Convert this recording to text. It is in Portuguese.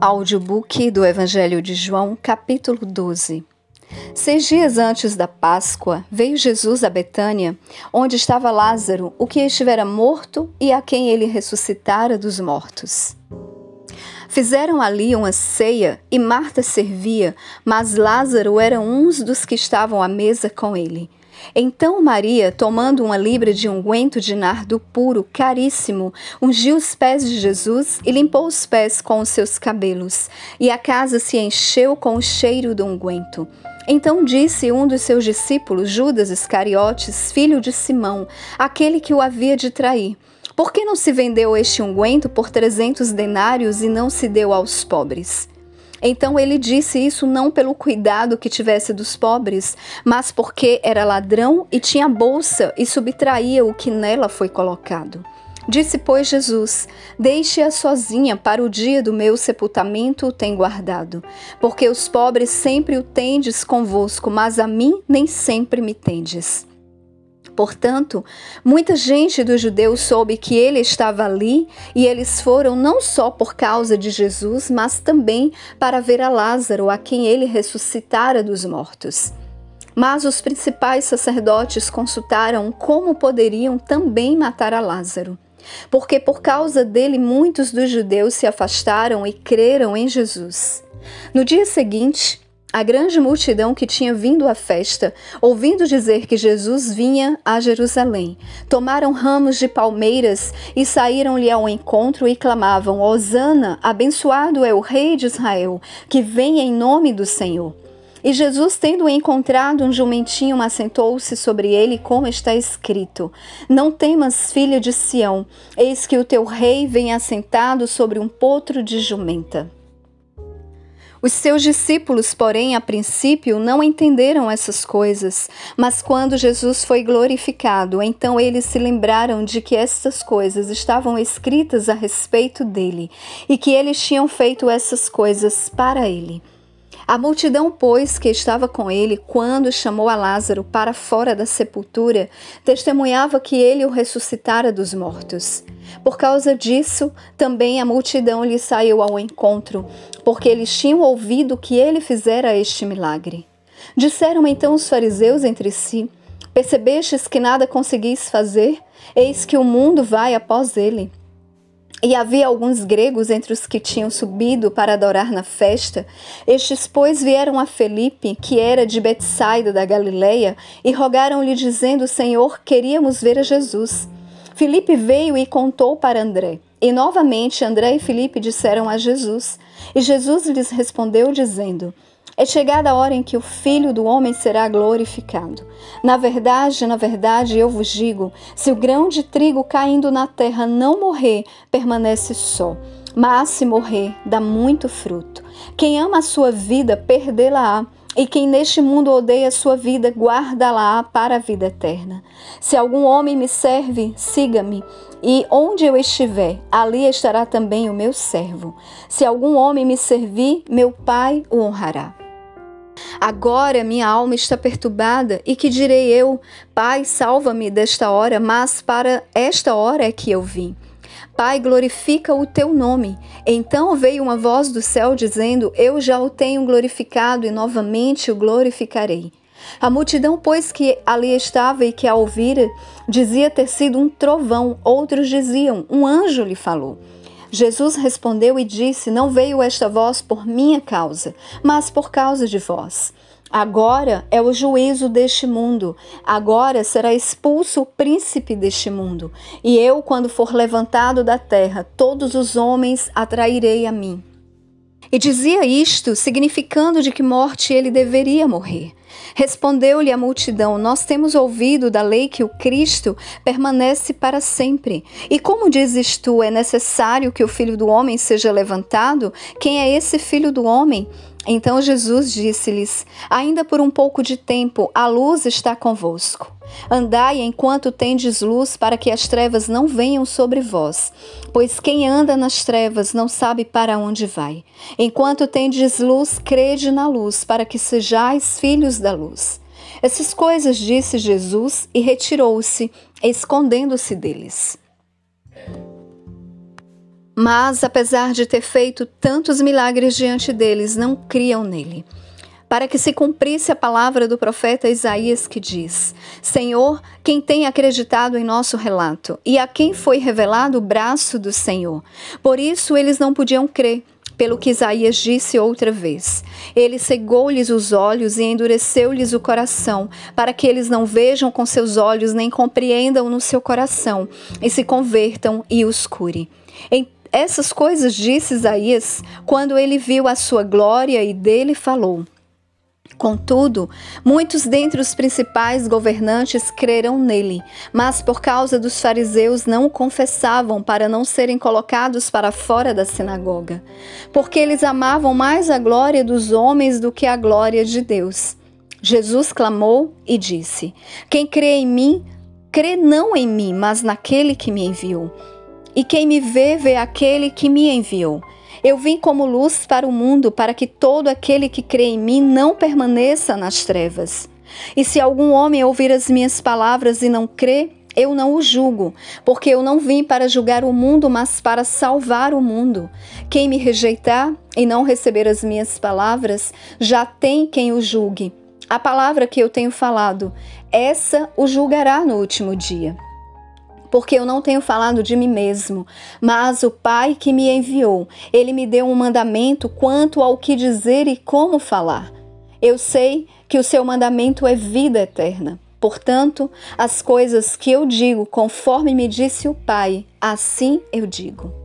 Audiobook do Evangelho de João, capítulo 12. Seis dias antes da Páscoa, veio Jesus a Betânia, onde estava Lázaro, o que estivera morto e a quem ele ressuscitara dos mortos. Fizeram ali uma ceia e Marta servia, mas Lázaro era um dos que estavam à mesa com ele. Então Maria, tomando uma libra de unguento de nardo puro, caríssimo, ungiu os pés de Jesus e limpou os pés com os seus cabelos, e a casa se encheu com o cheiro do unguento. Então disse um dos seus discípulos, Judas Iscariotes, filho de Simão, aquele que o havia de trair: Por que não se vendeu este unguento por trezentos denários e não se deu aos pobres? Então ele disse isso não pelo cuidado que tivesse dos pobres, mas porque era ladrão e tinha bolsa e subtraía o que nela foi colocado. Disse, pois, Jesus: Deixe-a sozinha, para o dia do meu sepultamento o tem guardado. Porque os pobres sempre o tendes convosco, mas a mim nem sempre me tendes. Portanto, muita gente dos judeus soube que ele estava ali e eles foram não só por causa de Jesus, mas também para ver a Lázaro, a quem ele ressuscitara dos mortos. Mas os principais sacerdotes consultaram como poderiam também matar a Lázaro, porque por causa dele muitos dos judeus se afastaram e creram em Jesus. No dia seguinte, a grande multidão que tinha vindo à festa, ouvindo dizer que Jesus vinha a Jerusalém, tomaram ramos de palmeiras e saíram-lhe ao encontro e clamavam: Hosana, abençoado é o Rei de Israel, que vem em nome do Senhor. E Jesus, tendo encontrado um jumentinho, assentou-se sobre ele, como está escrito: Não temas, filha de Sião, eis que o teu rei vem assentado sobre um potro de jumenta. Os seus discípulos, porém, a princípio não entenderam essas coisas, mas quando Jesus foi glorificado, então eles se lembraram de que essas coisas estavam escritas a respeito dele e que eles tinham feito essas coisas para ele. A multidão, pois, que estava com ele quando chamou a Lázaro para fora da sepultura, testemunhava que ele o ressuscitara dos mortos. Por causa disso, também a multidão lhe saiu ao encontro, porque eles tinham ouvido que ele fizera este milagre. Disseram então os fariseus entre si: Percebestes que nada conseguis fazer? Eis que o mundo vai após ele. E havia alguns gregos entre os que tinham subido para adorar na festa. Estes, pois, vieram a Felipe, que era de Betsaida da Galileia, e rogaram-lhe, dizendo: Senhor, queríamos ver a Jesus. Felipe veio e contou para André. E novamente André e Felipe disseram a Jesus. E Jesus lhes respondeu, dizendo: é chegada a hora em que o Filho do Homem será glorificado. Na verdade, na verdade, eu vos digo: se o grão de trigo caindo na terra não morrer, permanece só. Mas se morrer, dá muito fruto. Quem ama a sua vida, perdê-la-á. E quem neste mundo odeia a sua vida, guarda-la para a vida eterna. Se algum homem me serve, siga-me, e onde eu estiver, ali estará também o meu servo. Se algum homem me servir, meu Pai o honrará. Agora minha alma está perturbada, e que direi eu? Pai, salva-me desta hora, mas para esta hora é que eu vim. Pai, glorifica o teu nome. Então veio uma voz do céu dizendo: Eu já o tenho glorificado e novamente o glorificarei. A multidão, pois, que ali estava e que a ouvira, dizia ter sido um trovão, outros diziam: Um anjo lhe falou. Jesus respondeu e disse: Não veio esta voz por minha causa, mas por causa de vós. Agora é o juízo deste mundo. Agora será expulso o príncipe deste mundo. E eu, quando for levantado da terra, todos os homens atrairei a mim. E dizia isto, significando de que morte ele deveria morrer. Respondeu-lhe a multidão: Nós temos ouvido da lei que o Cristo permanece para sempre. E como dizes tu, é necessário que o filho do homem seja levantado? Quem é esse filho do homem? Então Jesus disse-lhes: Ainda por um pouco de tempo a luz está convosco. Andai enquanto tendes luz, para que as trevas não venham sobre vós. Pois quem anda nas trevas não sabe para onde vai. Enquanto tendes luz, crede na luz, para que sejais filhos da luz. Essas coisas disse Jesus e retirou-se, escondendo-se deles. Mas, apesar de ter feito tantos milagres diante deles, não criam nele. Para que se cumprisse a palavra do profeta Isaías que diz: Senhor, quem tem acreditado em nosso relato, e a quem foi revelado o braço do Senhor? Por isso eles não podiam crer pelo que Isaías disse outra vez. Ele cegou-lhes os olhos e endureceu-lhes o coração, para que eles não vejam com seus olhos, nem compreendam no seu coração, e se convertam e os cure. Em essas coisas disse Isaías quando ele viu a sua glória e dele falou. Contudo, muitos dentre os principais governantes creram nele, mas por causa dos fariseus não o confessavam para não serem colocados para fora da sinagoga, porque eles amavam mais a glória dos homens do que a glória de Deus. Jesus clamou e disse: Quem crê em mim, crê não em mim, mas naquele que me enviou. E quem me vê, vê aquele que me enviou. Eu vim como luz para o mundo, para que todo aquele que crê em mim não permaneça nas trevas. E se algum homem ouvir as minhas palavras e não crê, eu não o julgo, porque eu não vim para julgar o mundo, mas para salvar o mundo. Quem me rejeitar e não receber as minhas palavras, já tem quem o julgue. A palavra que eu tenho falado, essa o julgará no último dia porque eu não tenho falado de mim mesmo, mas o Pai que me enviou, ele me deu um mandamento quanto ao que dizer e como falar. Eu sei que o seu mandamento é vida eterna. Portanto, as coisas que eu digo conforme me disse o Pai, assim eu digo.